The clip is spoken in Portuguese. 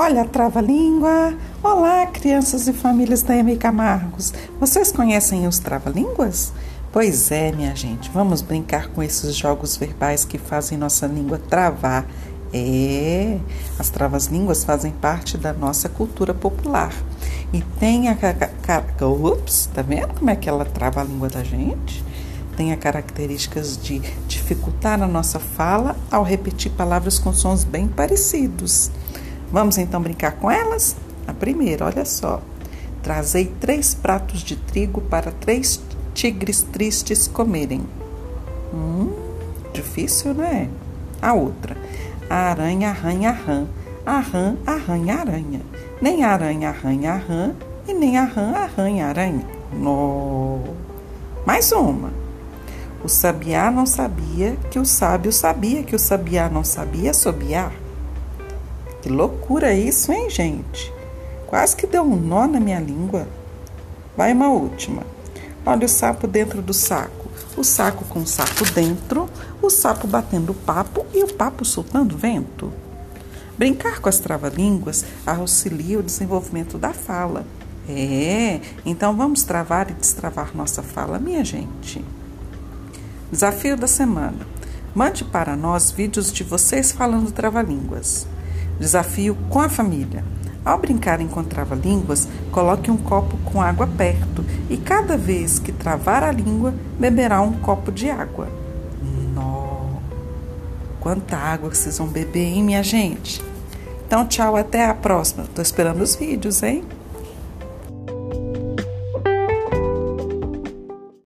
Olha a trava-língua! Olá, crianças e famílias da M. Camargos! Vocês conhecem os trava-línguas? Pois é, minha gente, vamos brincar com esses jogos verbais que fazem nossa língua travar. É, as travas-línguas fazem parte da nossa cultura popular. E tem a. Ups, tá vendo como é que ela trava a língua da gente? Tem as características de dificultar a nossa fala ao repetir palavras com sons bem parecidos. Vamos então brincar com elas? A primeira, olha só. Trazei três pratos de trigo para três tigres tristes comerem. Hum, difícil, né? A outra. A aranha arranha a rã, a rã arranha a aranha. Nem a aranha arranha a rã e nem a rã arranha a aranha. No. Mais uma. O sabiá não sabia que o sábio sabia que o sabiá não sabia sobiar. Que loucura isso, hein, gente? Quase que deu um nó na minha língua. Vai uma última. Olha o sapo dentro do saco. O saco com o sapo dentro, o sapo batendo papo e o papo soltando vento. Brincar com as trava-línguas auxilia o desenvolvimento da fala. É, então vamos travar e destravar nossa fala, minha gente. Desafio da semana. Mande para nós vídeos de vocês falando trava-línguas. Desafio com a família. Ao brincar em trava-línguas, coloque um copo com água perto e cada vez que travar a língua, beberá um copo de água. Nó! Quanta água vocês vão beber, hein, minha gente? Então, tchau, até a próxima. Tô esperando os vídeos, hein?